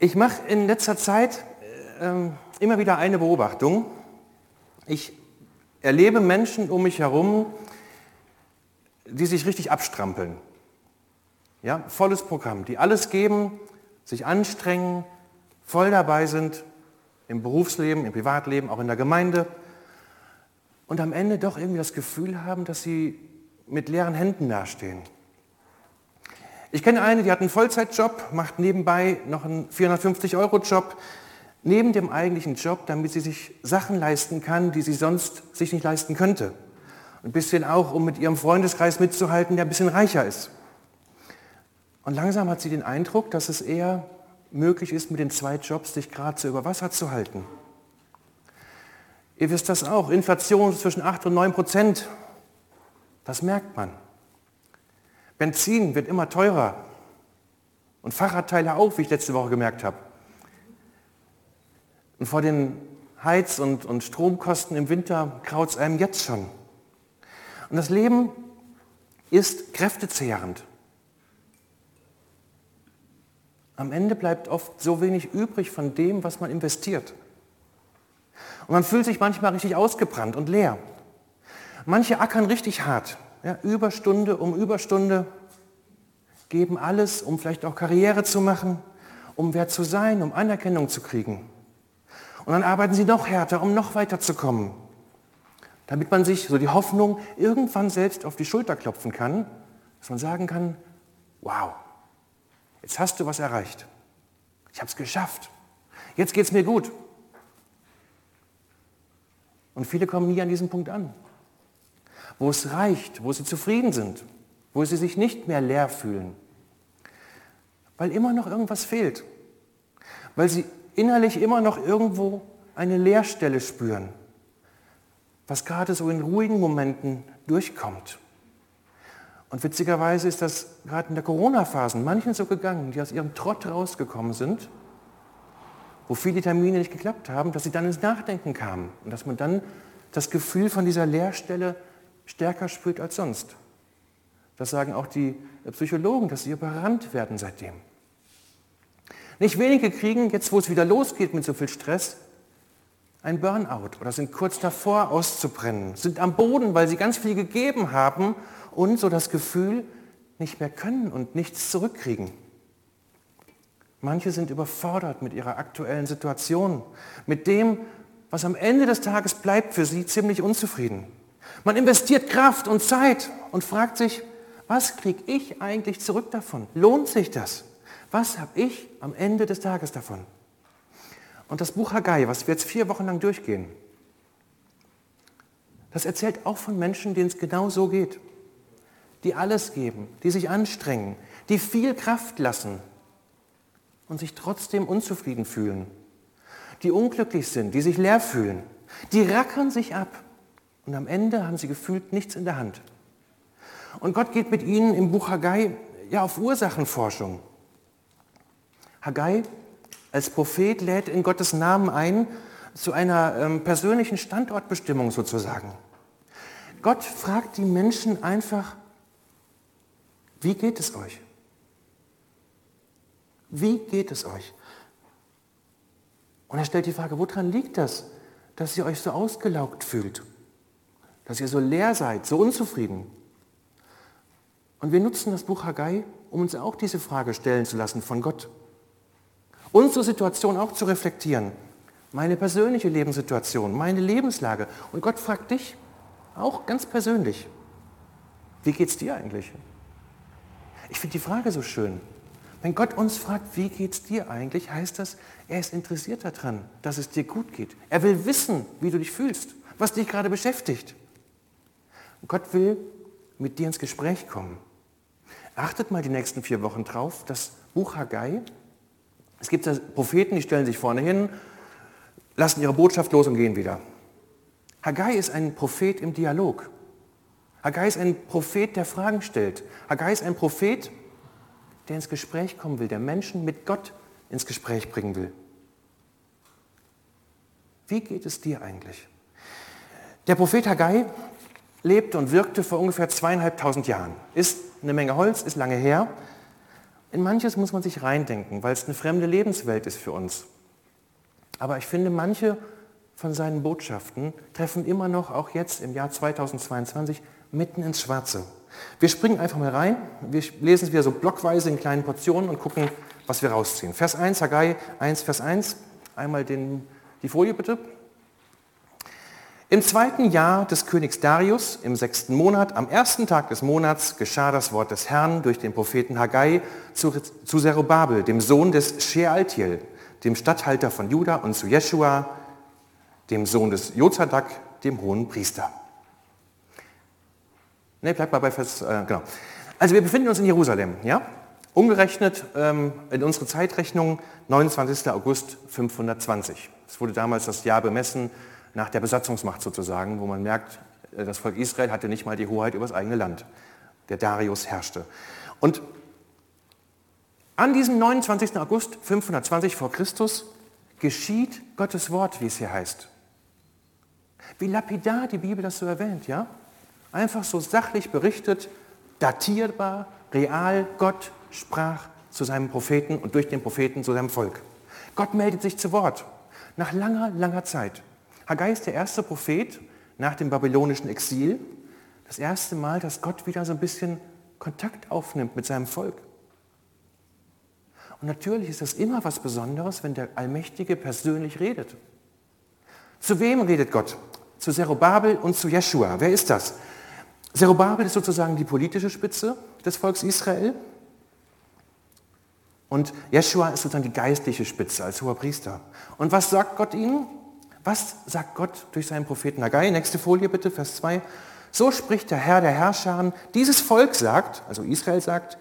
Ich mache in letzter Zeit äh, immer wieder eine Beobachtung. Ich erlebe Menschen um mich herum, die sich richtig abstrampeln. Ja, volles Programm, die alles geben, sich anstrengen, voll dabei sind im Berufsleben, im Privatleben, auch in der Gemeinde und am Ende doch irgendwie das Gefühl haben, dass sie mit leeren Händen dastehen. Ich kenne eine, die hat einen Vollzeitjob, macht nebenbei noch einen 450-Euro-Job neben dem eigentlichen Job, damit sie sich Sachen leisten kann, die sie sonst sich nicht leisten könnte. Ein bisschen auch, um mit ihrem Freundeskreis mitzuhalten, der ein bisschen reicher ist. Und langsam hat sie den Eindruck, dass es eher möglich ist, mit den zwei Jobs sich gerade so über Wasser zu halten. Ihr wisst das auch, Inflation zwischen 8 und 9 Prozent. Das merkt man. Benzin wird immer teurer. Und Fahrradteile auch, wie ich letzte Woche gemerkt habe. Und vor den Heiz- und, und Stromkosten im Winter kraut es einem jetzt schon. Und das Leben ist kräftezehrend. Am Ende bleibt oft so wenig übrig von dem, was man investiert. Und man fühlt sich manchmal richtig ausgebrannt und leer. Manche ackern richtig hart. Ja, Überstunde um Überstunde, geben alles, um vielleicht auch Karriere zu machen, um wer zu sein, um Anerkennung zu kriegen. Und dann arbeiten sie noch härter, um noch weiter zu kommen, damit man sich, so die Hoffnung, irgendwann selbst auf die Schulter klopfen kann, dass man sagen kann, wow, jetzt hast du was erreicht. Ich habe es geschafft. Jetzt geht es mir gut. Und viele kommen nie an diesem Punkt an wo es reicht, wo sie zufrieden sind, wo sie sich nicht mehr leer fühlen, weil immer noch irgendwas fehlt, weil sie innerlich immer noch irgendwo eine Leerstelle spüren, was gerade so in ruhigen Momenten durchkommt. Und witzigerweise ist das gerade in der Corona-Phase manchen so gegangen, die aus ihrem Trott rausgekommen sind, wo viele Termine nicht geklappt haben, dass sie dann ins Nachdenken kamen und dass man dann das Gefühl von dieser Leerstelle stärker spürt als sonst. Das sagen auch die Psychologen, dass sie überrannt werden seitdem. Nicht wenige kriegen, jetzt wo es wieder losgeht mit so viel Stress, ein Burnout oder sind kurz davor auszubrennen, sind am Boden, weil sie ganz viel gegeben haben und so das Gefühl, nicht mehr können und nichts zurückkriegen. Manche sind überfordert mit ihrer aktuellen Situation, mit dem, was am Ende des Tages bleibt für sie, ziemlich unzufrieden. Man investiert Kraft und Zeit und fragt sich, was kriege ich eigentlich zurück davon? Lohnt sich das? Was habe ich am Ende des Tages davon? Und das Buch Haggai, was wir jetzt vier Wochen lang durchgehen, das erzählt auch von Menschen, denen es genau so geht. Die alles geben, die sich anstrengen, die viel Kraft lassen und sich trotzdem unzufrieden fühlen. Die unglücklich sind, die sich leer fühlen. Die rackern sich ab und am Ende haben sie gefühlt nichts in der Hand. Und Gott geht mit ihnen im Buch Haggai ja auf Ursachenforschung. Haggai als Prophet lädt in Gottes Namen ein zu einer ähm, persönlichen Standortbestimmung sozusagen. Gott fragt die Menschen einfach, wie geht es euch? Wie geht es euch? Und er stellt die Frage, woran liegt das, dass ihr euch so ausgelaugt fühlt? Dass ihr so leer seid, so unzufrieden. Und wir nutzen das Buch Haggai, um uns auch diese Frage stellen zu lassen von Gott. Unsere Situation auch zu reflektieren. Meine persönliche Lebenssituation, meine Lebenslage. Und Gott fragt dich auch ganz persönlich, wie geht es dir eigentlich? Ich finde die Frage so schön. Wenn Gott uns fragt, wie geht es dir eigentlich, heißt das, er ist interessiert daran, dass es dir gut geht. Er will wissen, wie du dich fühlst, was dich gerade beschäftigt. Gott will mit dir ins Gespräch kommen. Achtet mal die nächsten vier Wochen drauf, das Buch Haggai. Es gibt da Propheten, die stellen sich vorne hin, lassen ihre Botschaft los und gehen wieder. Haggai ist ein Prophet im Dialog. Haggai ist ein Prophet, der Fragen stellt. Haggai ist ein Prophet, der ins Gespräch kommen will, der Menschen mit Gott ins Gespräch bringen will. Wie geht es dir eigentlich? Der Prophet Haggai lebte und wirkte vor ungefähr zweieinhalbtausend Jahren. Ist eine Menge Holz, ist lange her. in manches muss man sich reindenken, weil es eine fremde Lebenswelt ist für uns. Aber ich finde, manche von seinen Botschaften treffen immer noch, auch jetzt im Jahr 2022, mitten ins Schwarze. Wir springen einfach mal rein, wir lesen es wieder so blockweise in kleinen Portionen und gucken, was wir rausziehen. Vers 1, Haggai 1, Vers 1, einmal den, die Folie bitte. Im zweiten Jahr des Königs Darius, im sechsten Monat, am ersten Tag des Monats, geschah das Wort des Herrn durch den Propheten Haggai zu, zu Zerubabel, dem Sohn des Shealtiel, dem Statthalter von Juda, und zu Jeschua, dem Sohn des Jozadak, dem hohen Priester. Ne, bleibt mal bei Vers, äh, genau. Also wir befinden uns in Jerusalem, ja? Umgerechnet ähm, in unsere Zeitrechnung 29. August 520. Es wurde damals das Jahr bemessen nach der Besatzungsmacht sozusagen, wo man merkt, äh, das Volk Israel hatte nicht mal die Hoheit über das eigene Land. Der Darius herrschte. Und an diesem 29. August 520 vor Christus geschieht Gottes Wort, wie es hier heißt. Wie lapidar die Bibel das so erwähnt, ja? Einfach so sachlich berichtet, datierbar, real, Gott sprach zu seinem Propheten und durch den Propheten zu seinem Volk. Gott meldet sich zu Wort. Nach langer, langer Zeit. Haggai ist der erste Prophet nach dem babylonischen Exil. Das erste Mal, dass Gott wieder so ein bisschen Kontakt aufnimmt mit seinem Volk. Und natürlich ist das immer was Besonderes, wenn der Allmächtige persönlich redet. Zu wem redet Gott? Zu Zerubabel und zu Jeschua. Wer ist das? Zerubabel ist sozusagen die politische Spitze des Volks Israel. Und Jeschua ist sozusagen die geistliche Spitze als hoher Priester. Und was sagt Gott ihnen? Was sagt Gott durch seinen Propheten Haggai? Nächste Folie bitte, Vers 2. So spricht der Herr der Herrscher. Dieses Volk sagt, also Israel sagt,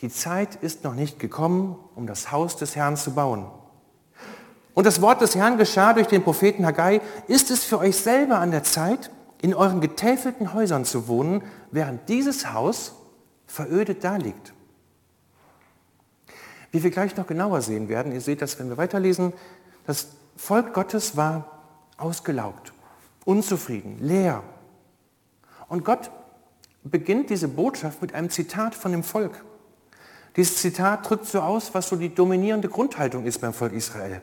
die Zeit ist noch nicht gekommen, um das Haus des Herrn zu bauen. Und das Wort des Herrn geschah durch den Propheten Haggai. Ist es für euch selber an der Zeit, in euren getäfelten Häusern zu wohnen, während dieses Haus verödet daliegt? Wie wir gleich noch genauer sehen werden, ihr seht das, wenn wir weiterlesen, das Volk Gottes war ausgelaugt, unzufrieden, leer. Und Gott beginnt diese Botschaft mit einem Zitat von dem Volk. Dieses Zitat drückt so aus, was so die dominierende Grundhaltung ist beim Volk Israel.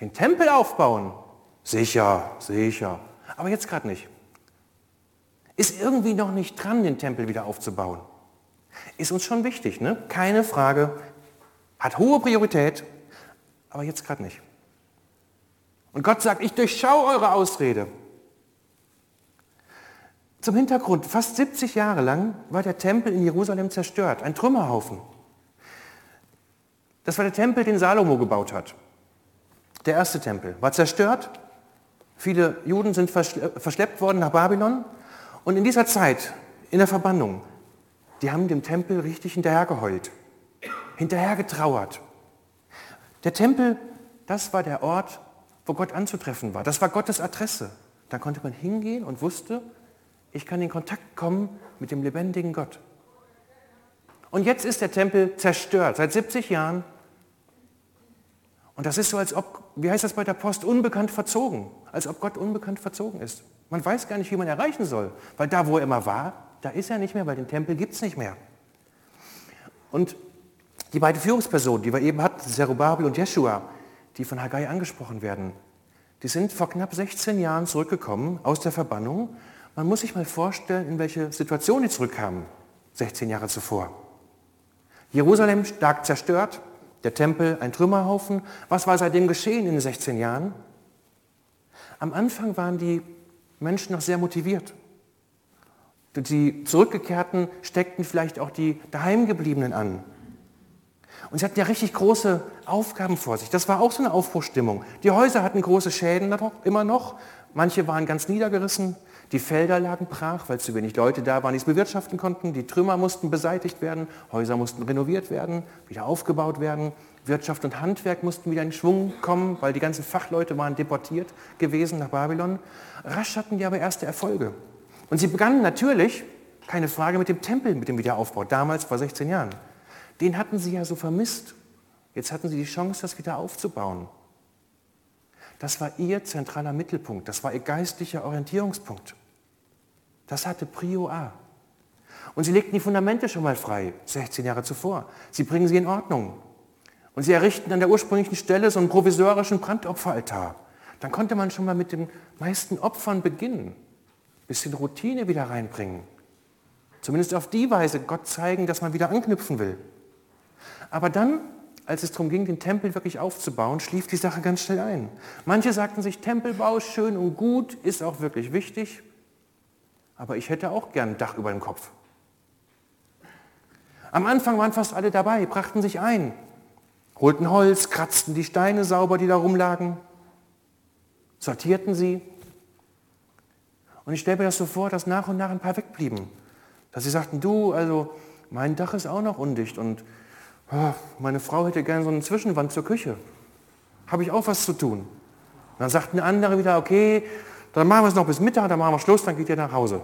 Den Tempel aufbauen, sicher, sicher, aber jetzt gerade nicht. Ist irgendwie noch nicht dran, den Tempel wieder aufzubauen. Ist uns schon wichtig, ne? keine Frage, hat hohe Priorität, aber jetzt gerade nicht. Und Gott sagt, ich durchschaue eure Ausrede. Zum Hintergrund, fast 70 Jahre lang war der Tempel in Jerusalem zerstört, ein Trümmerhaufen. Das war der Tempel, den Salomo gebaut hat. Der erste Tempel war zerstört. Viele Juden sind verschleppt worden nach Babylon. Und in dieser Zeit, in der Verbannung, die haben dem Tempel richtig hinterhergeheult, hinterhergetrauert. Der Tempel, das war der Ort, wo Gott anzutreffen war. Das war Gottes Adresse. Da konnte man hingehen und wusste, ich kann in Kontakt kommen mit dem lebendigen Gott. Und jetzt ist der Tempel zerstört, seit 70 Jahren. Und das ist so, als ob, wie heißt das bei der Post, unbekannt verzogen. Als ob Gott unbekannt verzogen ist. Man weiß gar nicht, wie man erreichen soll. Weil da, wo er immer war, da ist er nicht mehr, weil den Tempel gibt es nicht mehr. Und die beiden Führungspersonen, die wir eben hatten, Zerubabel und Jeschua, die von Haggai angesprochen werden, die sind vor knapp 16 Jahren zurückgekommen aus der Verbannung. Man muss sich mal vorstellen, in welche Situation die zurückkamen, 16 Jahre zuvor. Jerusalem stark zerstört, der Tempel ein Trümmerhaufen. Was war seitdem geschehen in den 16 Jahren? Am Anfang waren die Menschen noch sehr motiviert. Die Zurückgekehrten steckten vielleicht auch die Daheimgebliebenen an. Und sie hatten ja richtig große Aufgaben vor sich. Das war auch so eine Aufbruchstimmung. Die Häuser hatten große Schäden immer noch. Manche waren ganz niedergerissen. Die Felder lagen brach, weil zu wenig Leute da waren, die es bewirtschaften konnten. Die Trümmer mussten beseitigt werden. Häuser mussten renoviert werden, wieder aufgebaut werden. Wirtschaft und Handwerk mussten wieder in Schwung kommen, weil die ganzen Fachleute waren deportiert gewesen nach Babylon. Rasch hatten die aber erste Erfolge. Und sie begannen natürlich, keine Frage, mit dem Tempel, mit dem Wiederaufbau, damals vor 16 Jahren. Den hatten sie ja so vermisst. Jetzt hatten sie die Chance, das wieder aufzubauen. Das war ihr zentraler Mittelpunkt, das war ihr geistlicher Orientierungspunkt. Das hatte Prio A. Und sie legten die Fundamente schon mal frei, 16 Jahre zuvor. Sie bringen sie in Ordnung. Und sie errichten an der ursprünglichen Stelle so einen provisorischen Brandopferaltar. Dann konnte man schon mal mit den meisten Opfern beginnen. Ein bisschen Routine wieder reinbringen. Zumindest auf die Weise Gott zeigen, dass man wieder anknüpfen will. Aber dann, als es darum ging, den Tempel wirklich aufzubauen, schlief die Sache ganz schnell ein. Manche sagten sich, Tempelbau schön und gut, ist auch wirklich wichtig, aber ich hätte auch gern ein Dach über dem Kopf. Am Anfang waren fast alle dabei, brachten sich ein, holten Holz, kratzten die Steine sauber, die da rumlagen, sortierten sie. Und ich stelle mir das so vor, dass nach und nach ein paar wegblieben. Dass sie sagten, du, also mein Dach ist auch noch undicht und meine Frau hätte gerne so eine Zwischenwand zur Küche. Habe ich auch was zu tun. Und dann sagten andere wieder, okay, dann machen wir es noch bis Mittag, dann machen wir Schluss, dann geht ihr nach Hause.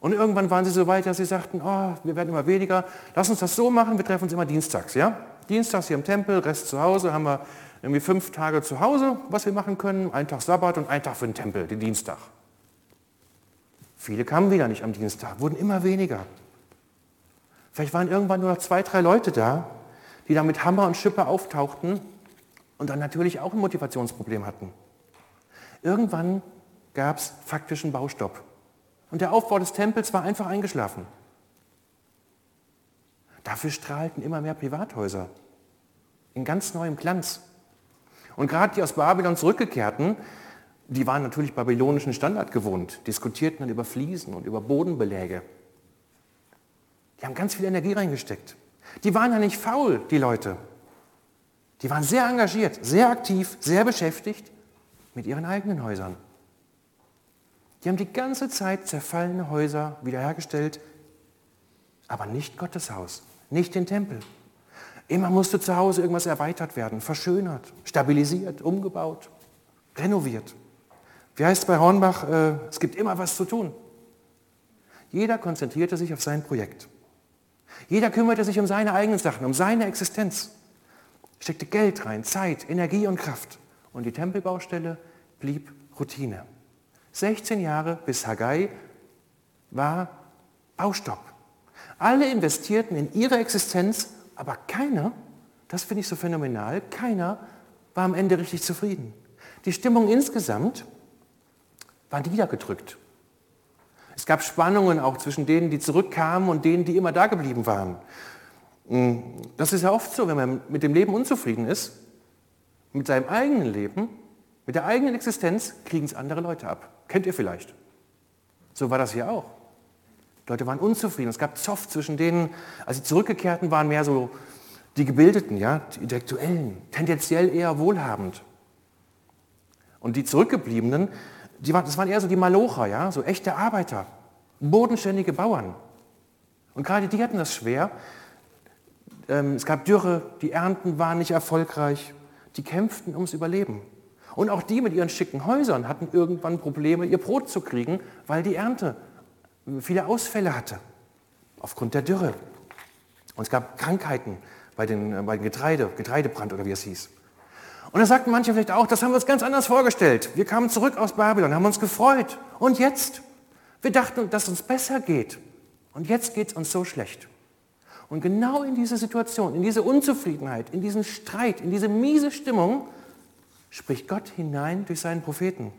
Und irgendwann waren sie so weit, dass sie sagten, oh, wir werden immer weniger, lass uns das so machen, wir treffen uns immer dienstags. Ja? Dienstags hier im Tempel, Rest zu Hause, haben wir irgendwie fünf Tage zu Hause, was wir machen können, ein Tag Sabbat und ein Tag für den Tempel, den Dienstag. Viele kamen wieder nicht am Dienstag, wurden immer weniger. Vielleicht waren irgendwann nur noch zwei, drei Leute da, die da mit Hammer und Schippe auftauchten und dann natürlich auch ein Motivationsproblem hatten. Irgendwann gab es faktischen Baustopp. Und der Aufbau des Tempels war einfach eingeschlafen. Dafür strahlten immer mehr Privathäuser in ganz neuem Glanz. Und gerade die aus Babylon zurückgekehrten, die waren natürlich babylonischen Standard gewohnt, diskutierten dann über Fliesen und über Bodenbeläge. Die haben ganz viel Energie reingesteckt. Die waren ja nicht faul, die Leute. Die waren sehr engagiert, sehr aktiv, sehr beschäftigt mit ihren eigenen Häusern. Die haben die ganze Zeit zerfallene Häuser wiederhergestellt, aber nicht Gottes Haus, nicht den Tempel. Immer musste zu Hause irgendwas erweitert werden, verschönert, stabilisiert, umgebaut, renoviert. Wie heißt es bei Hornbach, äh, es gibt immer was zu tun. Jeder konzentrierte sich auf sein Projekt. Jeder kümmerte sich um seine eigenen Sachen, um seine Existenz. Steckte Geld rein, Zeit, Energie und Kraft. Und die Tempelbaustelle blieb Routine. 16 Jahre bis Haggai war Baustopp. Alle investierten in ihre Existenz, aber keiner, das finde ich so phänomenal, keiner war am Ende richtig zufrieden. Die Stimmung insgesamt war niedergedrückt. Es gab Spannungen auch zwischen denen, die zurückkamen und denen, die immer da geblieben waren. Hm, das ist ja oft so, wenn man mit dem Leben unzufrieden ist, mit seinem eigenen Leben, mit der eigenen Existenz, kriegen es andere Leute ab. Kennt ihr vielleicht? So war das hier auch. Die Leute waren unzufrieden. Es gab Zoff zwischen denen, als die Zurückgekehrten waren mehr so die Gebildeten, ja, die Intellektuellen, tendenziell eher wohlhabend. Und die Zurückgebliebenen, die waren, das waren eher so die Malocher, ja, so echte Arbeiter, bodenständige Bauern. Und gerade die hatten das schwer. Ähm, es gab Dürre, die Ernten waren nicht erfolgreich, die kämpften ums Überleben. Und auch die mit ihren schicken Häusern hatten irgendwann Probleme, ihr Brot zu kriegen, weil die Ernte viele Ausfälle hatte, aufgrund der Dürre. Und es gab Krankheiten bei den, äh, bei den Getreide, Getreidebrand oder wie es hieß. Und da sagten manche vielleicht auch, das haben wir uns ganz anders vorgestellt. Wir kamen zurück aus Babylon, haben uns gefreut. Und jetzt? Wir dachten, dass es uns besser geht. Und jetzt geht es uns so schlecht. Und genau in diese Situation, in diese Unzufriedenheit, in diesen Streit, in diese miese Stimmung spricht Gott hinein durch seinen Propheten.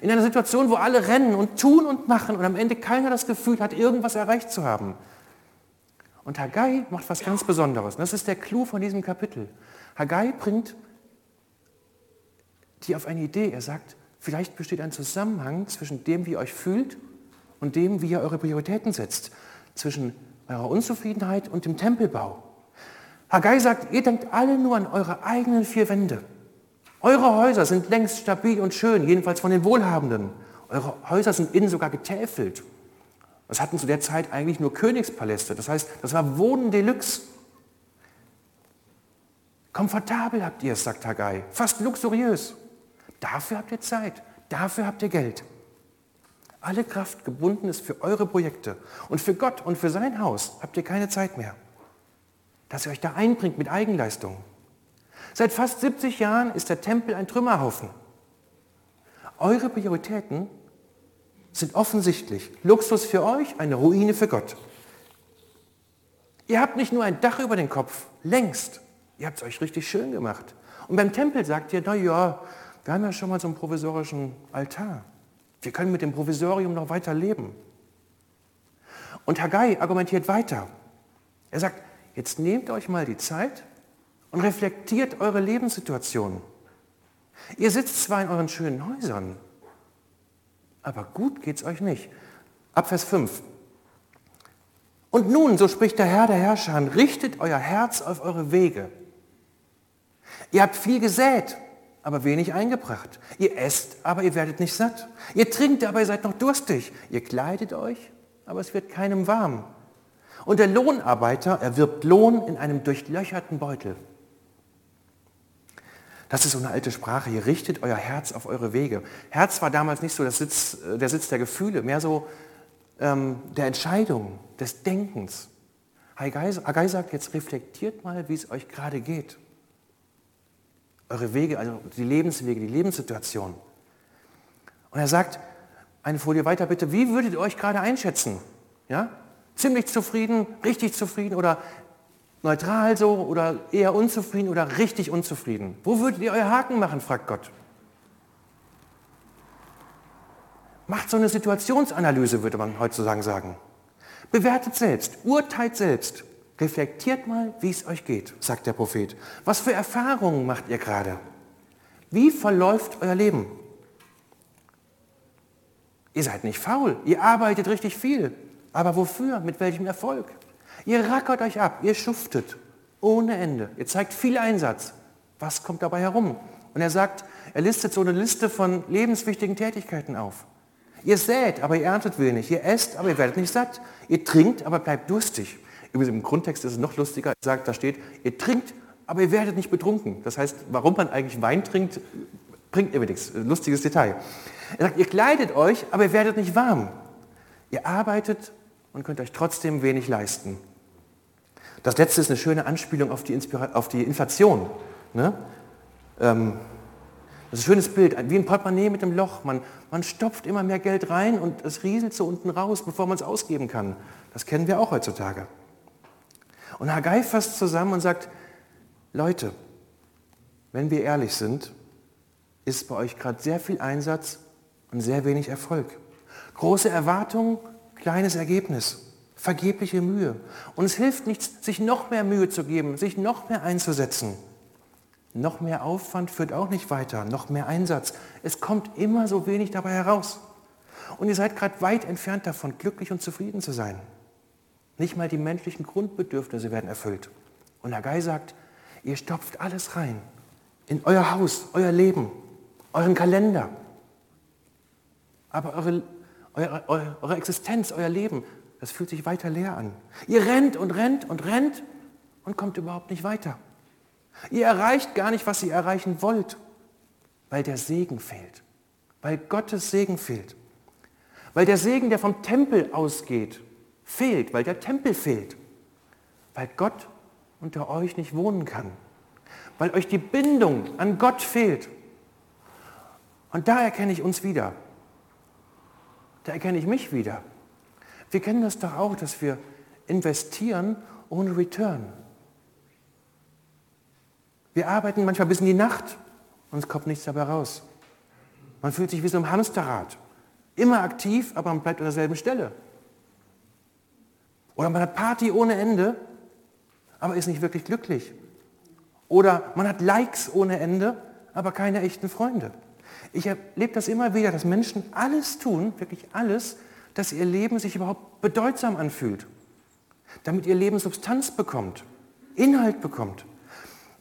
In einer Situation, wo alle rennen und tun und machen und am Ende keiner das Gefühl hat, irgendwas erreicht zu haben. Und Haggai macht was ganz Besonderes. Und das ist der Clou von diesem Kapitel. Haggai bringt die auf eine Idee. Er sagt, vielleicht besteht ein Zusammenhang zwischen dem, wie ihr euch fühlt und dem, wie ihr eure Prioritäten setzt. Zwischen eurer Unzufriedenheit und dem Tempelbau. Haggai sagt, ihr denkt alle nur an eure eigenen vier Wände. Eure Häuser sind längst stabil und schön, jedenfalls von den Wohlhabenden. Eure Häuser sind innen sogar getäfelt. Das hatten zu der Zeit eigentlich nur Königspaläste. Das heißt, das war Wohnen Deluxe. Komfortabel habt ihr es, sagt Haggai. Fast luxuriös. Dafür habt ihr Zeit. Dafür habt ihr Geld. Alle Kraft gebunden ist für eure Projekte. Und für Gott und für sein Haus habt ihr keine Zeit mehr. Dass ihr euch da einbringt mit Eigenleistung. Seit fast 70 Jahren ist der Tempel ein Trümmerhaufen. Eure Prioritäten sind offensichtlich Luxus für euch, eine Ruine für Gott. Ihr habt nicht nur ein Dach über den Kopf, längst, ihr habt es euch richtig schön gemacht. Und beim Tempel sagt ihr, na ja, wir haben ja schon mal so einen provisorischen Altar. Wir können mit dem Provisorium noch weiter leben. Und Haggai argumentiert weiter. Er sagt, jetzt nehmt euch mal die Zeit und reflektiert eure Lebenssituation. Ihr sitzt zwar in euren schönen Häusern, aber gut geht es euch nicht. Ab Vers 5. Und nun, so spricht der Herr der Herrscher, richtet euer Herz auf eure Wege. Ihr habt viel gesät, aber wenig eingebracht. Ihr esst, aber ihr werdet nicht satt. Ihr trinkt, aber ihr seid noch durstig. Ihr kleidet euch, aber es wird keinem warm. Und der Lohnarbeiter erwirbt Lohn in einem durchlöcherten Beutel. Das ist so eine alte Sprache. Ihr richtet euer Herz auf eure Wege. Herz war damals nicht so Sitz, äh, der Sitz der Gefühle, mehr so ähm, der Entscheidung, des Denkens. Haggai sagt, jetzt reflektiert mal, wie es euch gerade geht. Eure Wege, also die Lebenswege, die Lebenssituation. Und er sagt, eine Folie weiter bitte, wie würdet ihr euch gerade einschätzen? Ja? Ziemlich zufrieden, richtig zufrieden oder neutral so oder eher unzufrieden oder richtig unzufrieden? Wo würdet ihr euer Haken machen, fragt Gott. Macht so eine Situationsanalyse, würde man heutzutage sagen. Bewertet selbst, urteilt selbst. Reflektiert mal, wie es euch geht, sagt der Prophet. Was für Erfahrungen macht ihr gerade? Wie verläuft euer Leben? Ihr seid nicht faul, ihr arbeitet richtig viel. Aber wofür? Mit welchem Erfolg? Ihr rackert euch ab, ihr schuftet ohne Ende. Ihr zeigt viel Einsatz. Was kommt dabei herum? Und er sagt, er listet so eine Liste von lebenswichtigen Tätigkeiten auf. Ihr sät, aber ihr erntet wenig. Ihr esst, aber ihr werdet nicht satt. Ihr trinkt, aber bleibt durstig. Übrigens im Grundtext ist es noch lustiger. Er sagt, da steht, ihr trinkt, aber ihr werdet nicht betrunken. Das heißt, warum man eigentlich Wein trinkt, bringt irgendwie nichts. Lustiges Detail. Er sagt, ihr kleidet euch, aber ihr werdet nicht warm. Ihr arbeitet und könnt euch trotzdem wenig leisten. Das letzte ist eine schöne Anspielung auf die, Inspira auf die Inflation. Ne? Ähm, das ist ein schönes Bild, wie ein Portemonnaie mit einem Loch. Man, man stopft immer mehr Geld rein und es rieselt so unten raus, bevor man es ausgeben kann. Das kennen wir auch heutzutage. Und Haggai fasst zusammen und sagt, Leute, wenn wir ehrlich sind, ist bei euch gerade sehr viel Einsatz und sehr wenig Erfolg. Große Erwartungen, kleines Ergebnis vergebliche Mühe. Und es hilft nichts, sich noch mehr Mühe zu geben, sich noch mehr einzusetzen. Noch mehr Aufwand führt auch nicht weiter, noch mehr Einsatz. Es kommt immer so wenig dabei heraus. Und ihr seid gerade weit entfernt davon, glücklich und zufrieden zu sein. Nicht mal die menschlichen Grundbedürfnisse werden erfüllt. Und der Geist sagt, ihr stopft alles rein. In euer Haus, euer Leben, euren Kalender. Aber eure, eure, eure Existenz, euer Leben das fühlt sich weiter leer an. Ihr rennt und rennt und rennt und kommt überhaupt nicht weiter. Ihr erreicht gar nicht, was ihr erreichen wollt, weil der Segen fehlt, weil Gottes Segen fehlt, weil der Segen, der vom Tempel ausgeht, fehlt, weil der Tempel fehlt, weil Gott unter euch nicht wohnen kann, weil euch die Bindung an Gott fehlt. Und da erkenne ich uns wieder. Da erkenne ich mich wieder. Wir kennen das doch auch, dass wir investieren ohne Return. Wir arbeiten manchmal bis in die Nacht und es kommt nichts dabei raus. Man fühlt sich wie so ein Hamsterrad. Immer aktiv, aber man bleibt an derselben Stelle. Oder man hat Party ohne Ende, aber ist nicht wirklich glücklich. Oder man hat Likes ohne Ende, aber keine echten Freunde. Ich erlebe das immer wieder, dass Menschen alles tun, wirklich alles, dass ihr Leben sich überhaupt bedeutsam anfühlt, damit ihr Leben Substanz bekommt, Inhalt bekommt.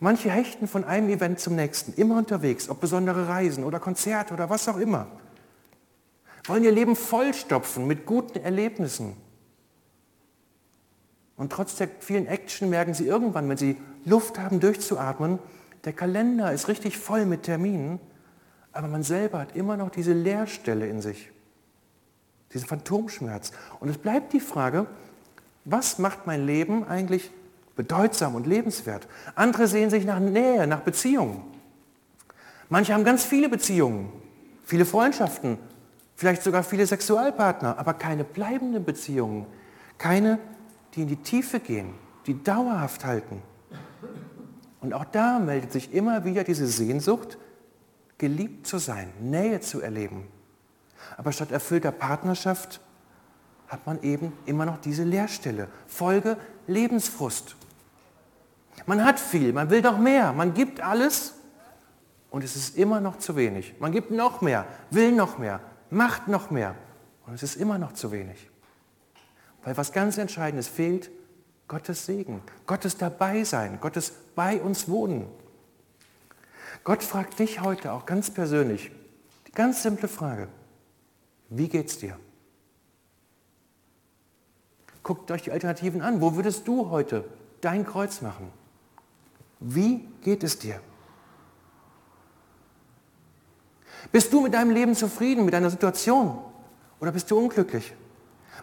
Manche hechten von einem Event zum nächsten, immer unterwegs, ob besondere Reisen oder Konzerte oder was auch immer. Wollen ihr Leben vollstopfen mit guten Erlebnissen. Und trotz der vielen Action merken sie irgendwann, wenn sie Luft haben durchzuatmen, der Kalender ist richtig voll mit Terminen, aber man selber hat immer noch diese Leerstelle in sich diesen Phantomschmerz. Und es bleibt die Frage, was macht mein Leben eigentlich bedeutsam und lebenswert? Andere sehen sich nach Nähe, nach Beziehungen. Manche haben ganz viele Beziehungen, viele Freundschaften, vielleicht sogar viele Sexualpartner, aber keine bleibenden Beziehungen, keine, die in die Tiefe gehen, die dauerhaft halten. Und auch da meldet sich immer wieder diese Sehnsucht, geliebt zu sein, Nähe zu erleben. Aber statt erfüllter Partnerschaft hat man eben immer noch diese Leerstelle. Folge Lebensfrust. Man hat viel, man will noch mehr, man gibt alles und es ist immer noch zu wenig. Man gibt noch mehr, will noch mehr, macht noch mehr und es ist immer noch zu wenig. Weil was ganz Entscheidendes fehlt, Gottes Segen, Gottes Dabeisein, Gottes bei uns wohnen. Gott fragt dich heute auch ganz persönlich die ganz simple Frage, wie geht's dir? Guckt euch die Alternativen an. Wo würdest du heute dein Kreuz machen? Wie geht es dir? Bist du mit deinem Leben zufrieden, mit deiner Situation? Oder bist du unglücklich?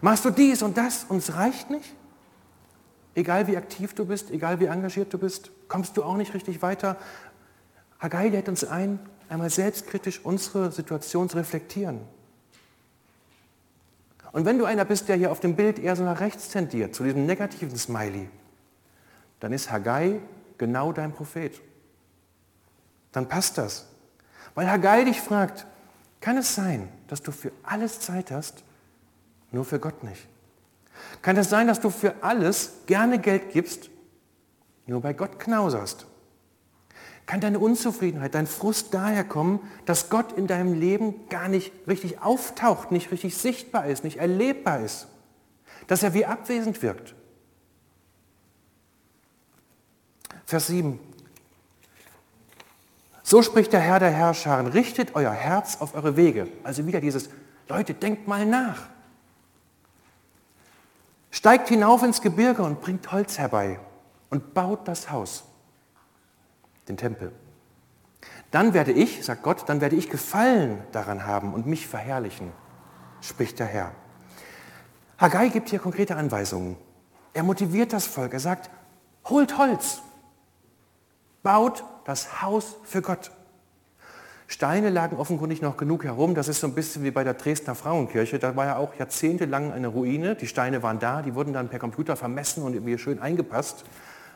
Machst du dies und das und es reicht nicht? Egal wie aktiv du bist, egal wie engagiert du bist, kommst du auch nicht richtig weiter. Haggai lädt uns ein, einmal selbstkritisch unsere Situation zu reflektieren. Und wenn du einer bist, der hier auf dem Bild eher so nach rechts tendiert, zu diesem negativen Smiley, dann ist Haggai genau dein Prophet. Dann passt das. Weil Haggai dich fragt, kann es sein, dass du für alles Zeit hast, nur für Gott nicht? Kann es sein, dass du für alles gerne Geld gibst, nur bei Gott knauserst? Kann deine Unzufriedenheit, dein Frust daher kommen, dass Gott in deinem Leben gar nicht richtig auftaucht, nicht richtig sichtbar ist, nicht erlebbar ist? Dass er wie abwesend wirkt? Vers 7. So spricht der Herr der Herrscher, richtet euer Herz auf eure Wege. Also wieder dieses, Leute, denkt mal nach. Steigt hinauf ins Gebirge und bringt Holz herbei und baut das Haus, den Tempel. Dann werde ich, sagt Gott, dann werde ich Gefallen daran haben und mich verherrlichen, spricht der Herr. Haggai gibt hier konkrete Anweisungen. Er motiviert das Volk. Er sagt, holt Holz, baut das Haus für Gott. Steine lagen offenkundig noch genug herum. Das ist so ein bisschen wie bei der Dresdner Frauenkirche. Da war ja auch jahrzehntelang eine Ruine. Die Steine waren da, die wurden dann per Computer vermessen und irgendwie schön eingepasst.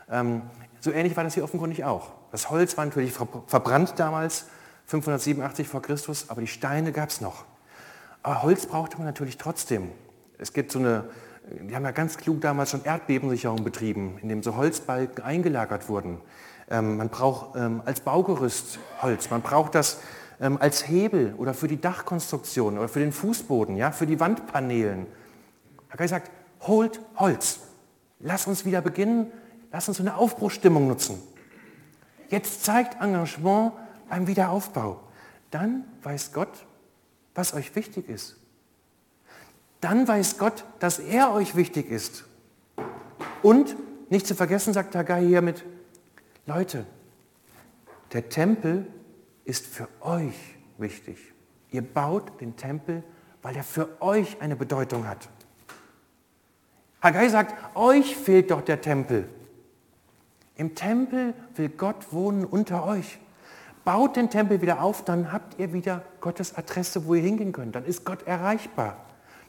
Ähm, so ähnlich war das hier offenkundig auch. Das Holz war natürlich verbrannt damals, 587 vor Christus, aber die Steine gab es noch. Aber Holz brauchte man natürlich trotzdem. Es gibt so eine, die haben ja ganz klug damals schon Erdbebensicherung betrieben, indem so Holzbalken eingelagert wurden. Ähm, man braucht ähm, als Baugerüst Holz, man braucht das ähm, als Hebel oder für die Dachkonstruktion oder für den Fußboden, ja, für die Wandpaneelen. Er hat gesagt, holt Holz. Lass uns wieder beginnen, lass uns eine Aufbruchstimmung nutzen. Jetzt zeigt Engagement beim Wiederaufbau. Dann weiß Gott, was euch wichtig ist. Dann weiß Gott, dass er euch wichtig ist. Und nicht zu vergessen, sagt Haggai hier mit, Leute, der Tempel ist für euch wichtig. Ihr baut den Tempel, weil er für euch eine Bedeutung hat. Haggai sagt, euch fehlt doch der Tempel. Im Tempel will Gott wohnen unter euch. Baut den Tempel wieder auf, dann habt ihr wieder Gottes Adresse, wo ihr hingehen könnt. Dann ist Gott erreichbar.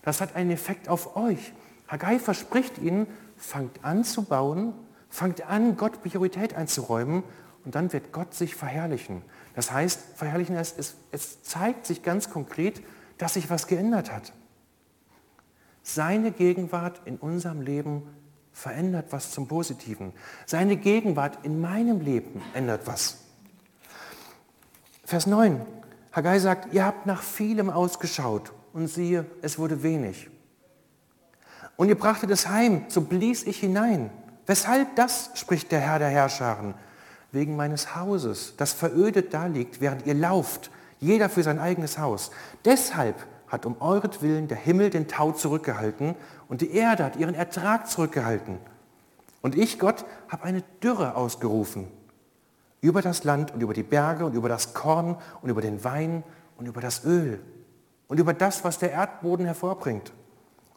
Das hat einen Effekt auf euch. Haggai verspricht ihnen, fangt an zu bauen Fangt an, Gott Priorität einzuräumen und dann wird Gott sich verherrlichen. Das heißt, verherrlichen heißt, es, es zeigt sich ganz konkret, dass sich was geändert hat. Seine Gegenwart in unserem Leben verändert was zum Positiven. Seine Gegenwart in meinem Leben ändert was. Vers 9. Haggai sagt, ihr habt nach vielem ausgeschaut und siehe, es wurde wenig. Und ihr brachtet es heim, so blies ich hinein. Weshalb das, spricht der Herr der Herrscharen, wegen meines Hauses, das verödet da liegt, während ihr lauft, jeder für sein eigenes Haus. Deshalb hat um euretwillen der Himmel den Tau zurückgehalten und die Erde hat ihren Ertrag zurückgehalten. Und ich, Gott, habe eine Dürre ausgerufen über das Land und über die Berge und über das Korn und über den Wein und über das Öl und über das, was der Erdboden hervorbringt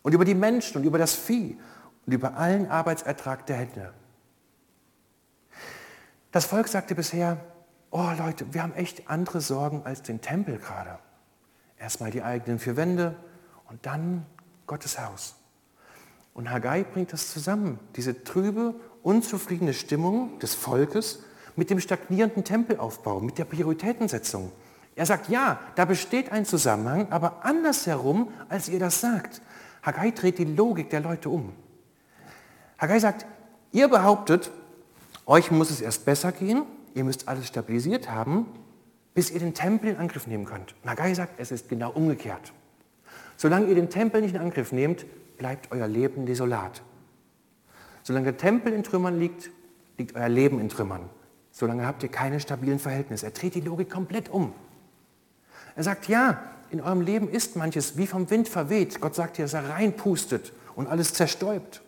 und über die Menschen und über das Vieh und über allen Arbeitsertrag der Hände. Das Volk sagte bisher, oh Leute, wir haben echt andere Sorgen als den Tempel gerade. Erstmal die eigenen vier Wände und dann Gottes Haus. Und Haggai bringt das zusammen, diese trübe, unzufriedene Stimmung des Volkes mit dem stagnierenden Tempelaufbau, mit der Prioritätensetzung. Er sagt, ja, da besteht ein Zusammenhang, aber andersherum, als ihr das sagt. Haggai dreht die Logik der Leute um. Haggai sagt, ihr behauptet, euch muss es erst besser gehen, ihr müsst alles stabilisiert haben, bis ihr den Tempel in Angriff nehmen könnt. Haggai sagt, es ist genau umgekehrt. Solange ihr den Tempel nicht in Angriff nehmt, bleibt euer Leben desolat. Solange der Tempel in Trümmern liegt, liegt euer Leben in Trümmern. Solange habt ihr keine stabilen Verhältnisse. Er dreht die Logik komplett um. Er sagt, ja, in eurem Leben ist manches wie vom Wind verweht. Gott sagt dir, dass er reinpustet und alles zerstäubt.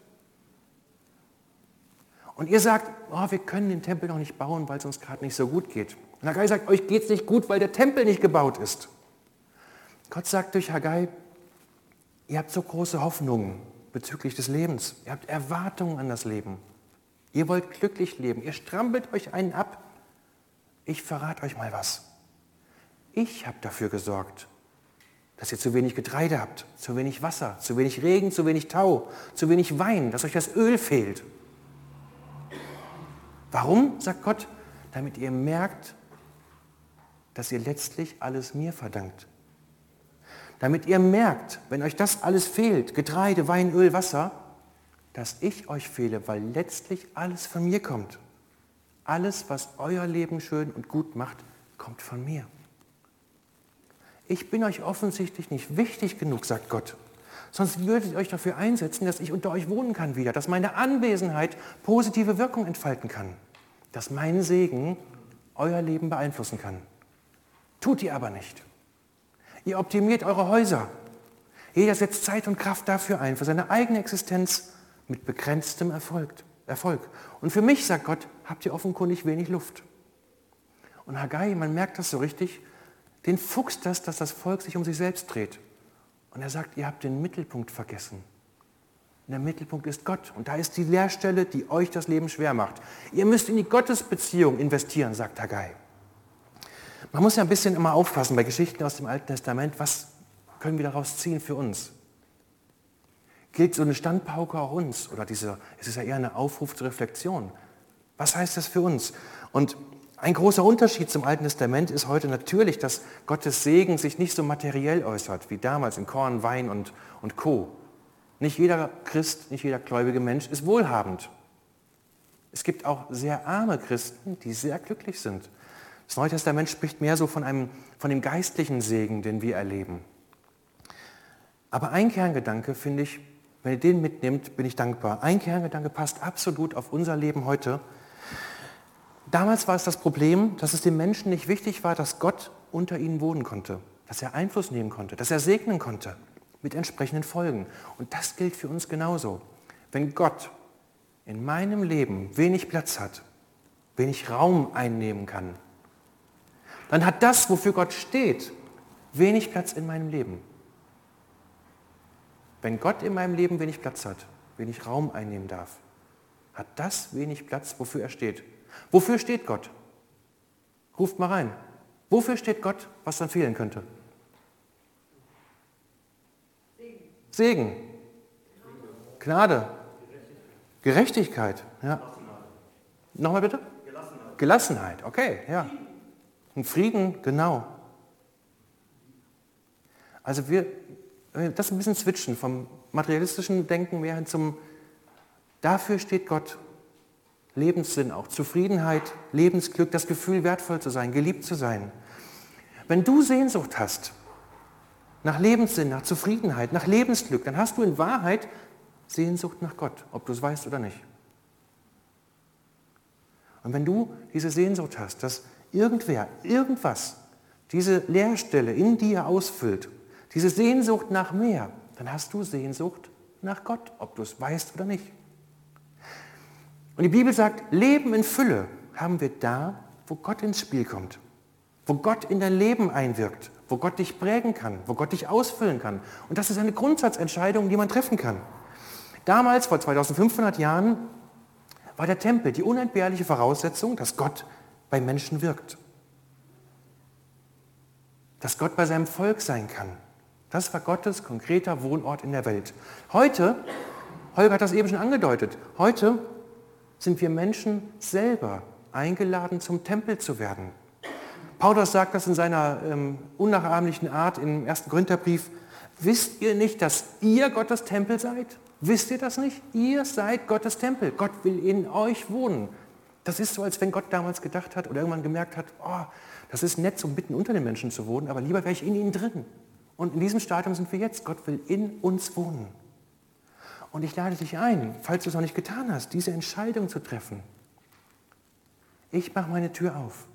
Und ihr sagt, oh, wir können den Tempel noch nicht bauen, weil es uns gerade nicht so gut geht. Und Haggai sagt, euch geht es nicht gut, weil der Tempel nicht gebaut ist. Gott sagt durch Haggai, ihr habt so große Hoffnungen bezüglich des Lebens. Ihr habt Erwartungen an das Leben. Ihr wollt glücklich leben. Ihr strampelt euch einen ab. Ich verrate euch mal was. Ich habe dafür gesorgt, dass ihr zu wenig Getreide habt, zu wenig Wasser, zu wenig Regen, zu wenig Tau, zu wenig Wein, dass euch das Öl fehlt. Warum, sagt Gott? Damit ihr merkt, dass ihr letztlich alles mir verdankt. Damit ihr merkt, wenn euch das alles fehlt, Getreide, Wein, Öl, Wasser, dass ich euch fehle, weil letztlich alles von mir kommt. Alles, was euer Leben schön und gut macht, kommt von mir. Ich bin euch offensichtlich nicht wichtig genug, sagt Gott. Sonst würdet ihr euch dafür einsetzen, dass ich unter euch wohnen kann wieder, dass meine Anwesenheit positive Wirkung entfalten kann, dass mein Segen euer Leben beeinflussen kann. Tut ihr aber nicht. Ihr optimiert eure Häuser. Jeder setzt Zeit und Kraft dafür ein, für seine eigene Existenz mit begrenztem Erfolg. Erfolg. Und für mich, sagt Gott, habt ihr offenkundig wenig Luft. Und Haggai, man merkt das so richtig, den fuchst das, dass das Volk sich um sich selbst dreht. Und er sagt, ihr habt den Mittelpunkt vergessen. Und der Mittelpunkt ist Gott. Und da ist die Leerstelle, die euch das Leben schwer macht. Ihr müsst in die Gottesbeziehung investieren, sagt Haggai. Man muss ja ein bisschen immer aufpassen bei Geschichten aus dem Alten Testament, was können wir daraus ziehen für uns? Gilt so eine Standpauke auch uns? Oder diese, es ist ja eher eine Aufruf zur Reflexion. Was heißt das für uns? Und ein großer Unterschied zum Alten Testament ist heute natürlich, dass Gottes Segen sich nicht so materiell äußert wie damals in Korn, Wein und, und Co. Nicht jeder Christ, nicht jeder gläubige Mensch ist wohlhabend. Es gibt auch sehr arme Christen, die sehr glücklich sind. Das Neue Testament spricht mehr so von, einem, von dem geistlichen Segen, den wir erleben. Aber ein Kerngedanke finde ich, wenn ihr den mitnimmt, bin ich dankbar. Ein Kerngedanke passt absolut auf unser Leben heute. Damals war es das Problem, dass es den Menschen nicht wichtig war, dass Gott unter ihnen wohnen konnte, dass er Einfluss nehmen konnte, dass er segnen konnte mit entsprechenden Folgen. Und das gilt für uns genauso. Wenn Gott in meinem Leben wenig Platz hat, wenig Raum einnehmen kann, dann hat das, wofür Gott steht, wenig Platz in meinem Leben. Wenn Gott in meinem Leben wenig Platz hat, wenig Raum einnehmen darf, hat das wenig Platz, wofür er steht. Wofür steht Gott? Ruft mal rein. Wofür steht Gott, was dann fehlen könnte? Segen. Gnade. Gerechtigkeit. Ja. Nochmal bitte? Gelassenheit. Gelassenheit, okay, ja. Und Frieden, genau. Also wir, das ein bisschen switchen vom materialistischen Denken mehr hin zum, dafür steht Gott. Lebenssinn auch, Zufriedenheit, Lebensglück, das Gefühl, wertvoll zu sein, geliebt zu sein. Wenn du Sehnsucht hast nach Lebenssinn, nach Zufriedenheit, nach Lebensglück, dann hast du in Wahrheit Sehnsucht nach Gott, ob du es weißt oder nicht. Und wenn du diese Sehnsucht hast, dass irgendwer, irgendwas diese Leerstelle in dir ausfüllt, diese Sehnsucht nach mehr, dann hast du Sehnsucht nach Gott, ob du es weißt oder nicht. Und die Bibel sagt, Leben in Fülle haben wir da, wo Gott ins Spiel kommt, wo Gott in dein Leben einwirkt, wo Gott dich prägen kann, wo Gott dich ausfüllen kann. Und das ist eine Grundsatzentscheidung, die man treffen kann. Damals, vor 2500 Jahren, war der Tempel die unentbehrliche Voraussetzung, dass Gott bei Menschen wirkt. dass Gott bei seinem Volk sein kann. Das war Gottes konkreter Wohnort in der Welt. Heute, Holger hat das eben schon angedeutet, heute sind wir Menschen selber eingeladen, zum Tempel zu werden. Paulus sagt das in seiner ähm, unnachahmlichen Art im ersten Korintherbrief. Wisst ihr nicht, dass ihr Gottes Tempel seid? Wisst ihr das nicht? Ihr seid Gottes Tempel. Gott will in euch wohnen. Das ist so, als wenn Gott damals gedacht hat oder irgendwann gemerkt hat, oh, das ist nett, so mitten unter den Menschen zu wohnen, aber lieber wäre ich in ihnen drin. Und in diesem Stadium sind wir jetzt. Gott will in uns wohnen. Und ich lade dich ein, falls du es noch nicht getan hast, diese Entscheidung zu treffen. Ich mache meine Tür auf.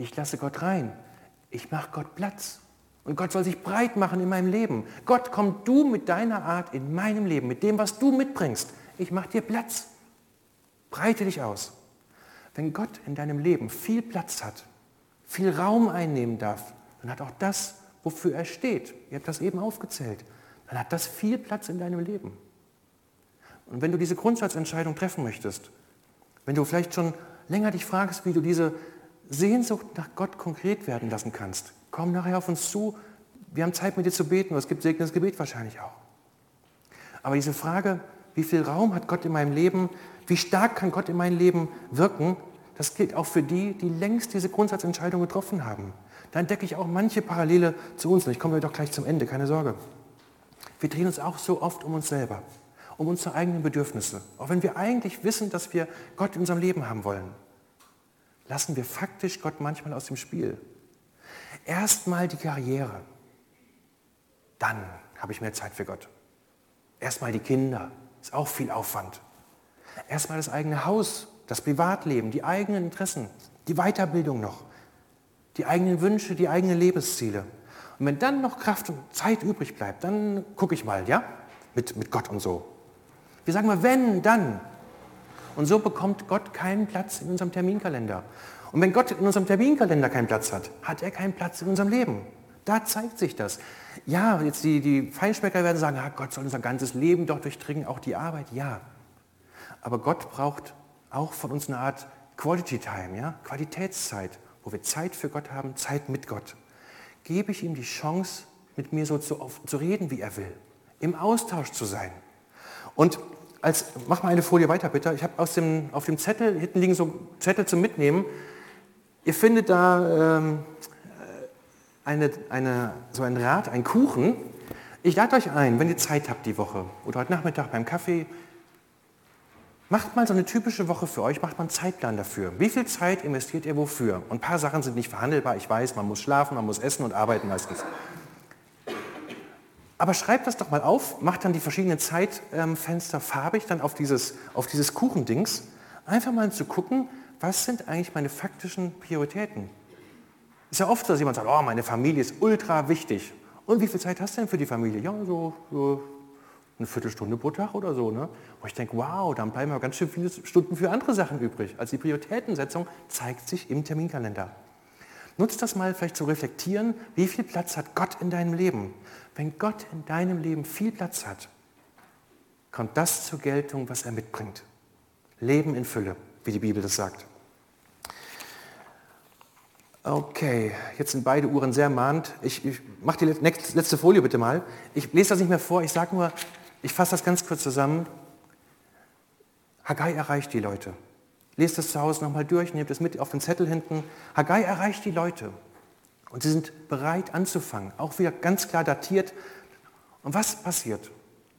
Ich lasse Gott rein. Ich mache Gott Platz. Und Gott soll sich breit machen in meinem Leben. Gott, komm du mit deiner Art in meinem Leben, mit dem, was du mitbringst. Ich mache dir Platz. Breite dich aus. Wenn Gott in deinem Leben viel Platz hat, viel Raum einnehmen darf, dann hat auch das, wofür er steht, ihr habt das eben aufgezählt, dann hat das viel Platz in deinem Leben. Und wenn du diese Grundsatzentscheidung treffen möchtest, wenn du vielleicht schon länger dich fragst, wie du diese Sehnsucht nach Gott konkret werden lassen kannst, komm nachher auf uns zu. Wir haben Zeit mit dir zu beten, es gibt segnetes Gebet wahrscheinlich auch. Aber diese Frage, wie viel Raum hat Gott in meinem Leben, wie stark kann Gott in mein Leben wirken, das gilt auch für die, die längst diese Grundsatzentscheidung getroffen haben. Da entdecke ich auch manche Parallele zu uns. Und ich komme doch gleich zum Ende, keine Sorge. Wir drehen uns auch so oft um uns selber, um unsere eigenen Bedürfnisse. Auch wenn wir eigentlich wissen, dass wir Gott in unserem Leben haben wollen, lassen wir faktisch Gott manchmal aus dem Spiel. Erstmal die Karriere, dann habe ich mehr Zeit für Gott. Erstmal die Kinder, ist auch viel Aufwand. Erstmal das eigene Haus, das Privatleben, die eigenen Interessen, die Weiterbildung noch, die eigenen Wünsche, die eigenen Lebensziele. Und wenn dann noch Kraft und Zeit übrig bleibt, dann gucke ich mal, ja, mit, mit Gott und so. Wir sagen mal, wenn, dann. Und so bekommt Gott keinen Platz in unserem Terminkalender. Und wenn Gott in unserem Terminkalender keinen Platz hat, hat er keinen Platz in unserem Leben. Da zeigt sich das. Ja, jetzt die, die Feinschmecker werden sagen, ah, Gott soll unser ganzes Leben doch durchdringen, auch die Arbeit. Ja, aber Gott braucht auch von uns eine Art Quality Time, ja? Qualitätszeit, wo wir Zeit für Gott haben, Zeit mit Gott. Gebe ich ihm die Chance, mit mir so zu, zu reden, wie er will, im Austausch zu sein. Und als, mach mal eine Folie weiter bitte. Ich habe auf dem Zettel, hinten liegen so Zettel zum Mitnehmen. Ihr findet da ähm, eine, eine, so ein Rad, ein Kuchen. Ich lade euch ein, wenn ihr Zeit habt die Woche oder heute Nachmittag beim Kaffee, Macht mal so eine typische Woche für euch, macht mal einen Zeitplan dafür. Wie viel Zeit investiert ihr wofür? Und ein paar Sachen sind nicht verhandelbar. Ich weiß, man muss schlafen, man muss essen und arbeiten meistens. Aber schreibt das doch mal auf, macht dann die verschiedenen Zeitfenster farbig dann auf dieses, auf dieses Kuchendings. Einfach mal zu gucken, was sind eigentlich meine faktischen Prioritäten? Ist ja oft so, dass jemand sagt, oh, meine Familie ist ultra wichtig. Und wie viel Zeit hast du denn für die Familie? Ja, so, so eine Viertelstunde pro Tag oder so. Ne? Wo ich denke, wow, dann bleiben ja ganz schön viele Stunden für andere Sachen übrig. Also die Prioritätensetzung zeigt sich im Terminkalender. Nutzt das mal vielleicht zu reflektieren, wie viel Platz hat Gott in deinem Leben. Wenn Gott in deinem Leben viel Platz hat, kommt das zur Geltung, was er mitbringt. Leben in Fülle, wie die Bibel das sagt. Okay, jetzt sind beide Uhren sehr mahnt. Ich, ich mache die letzte Folie bitte mal. Ich lese das nicht mehr vor, ich sage nur, ich fasse das ganz kurz zusammen. Haggai erreicht die Leute. Lest das zu Hause nochmal durch, nehmt es mit auf den Zettel hinten. Haggai erreicht die Leute. Und sie sind bereit anzufangen. Auch wieder ganz klar datiert. Und was passiert?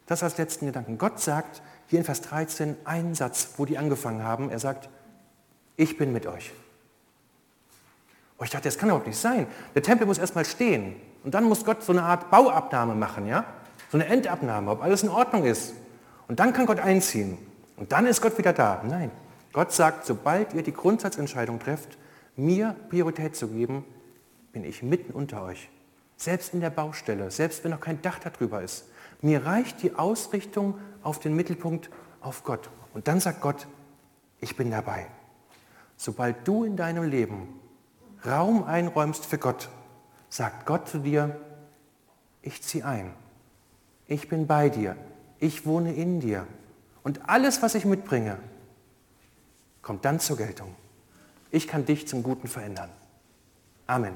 Das als letzten Gedanken. Gott sagt hier in Vers 13 einen Satz, wo die angefangen haben. Er sagt, ich bin mit euch. Und ich dachte, das kann überhaupt nicht sein. Der Tempel muss erstmal stehen. Und dann muss Gott so eine Art Bauabnahme machen. Ja? so eine Endabnahme, ob alles in Ordnung ist. Und dann kann Gott einziehen. Und dann ist Gott wieder da. Nein, Gott sagt, sobald ihr die Grundsatzentscheidung trefft, mir Priorität zu geben, bin ich mitten unter euch. Selbst in der Baustelle, selbst wenn noch kein Dach darüber ist. Mir reicht die Ausrichtung auf den Mittelpunkt auf Gott. Und dann sagt Gott, ich bin dabei. Sobald du in deinem Leben Raum einräumst für Gott, sagt Gott zu dir, ich ziehe ein ich bin bei dir, ich wohne in dir. Und alles, was ich mitbringe, kommt dann zur Geltung. Ich kann dich zum Guten verändern. Amen.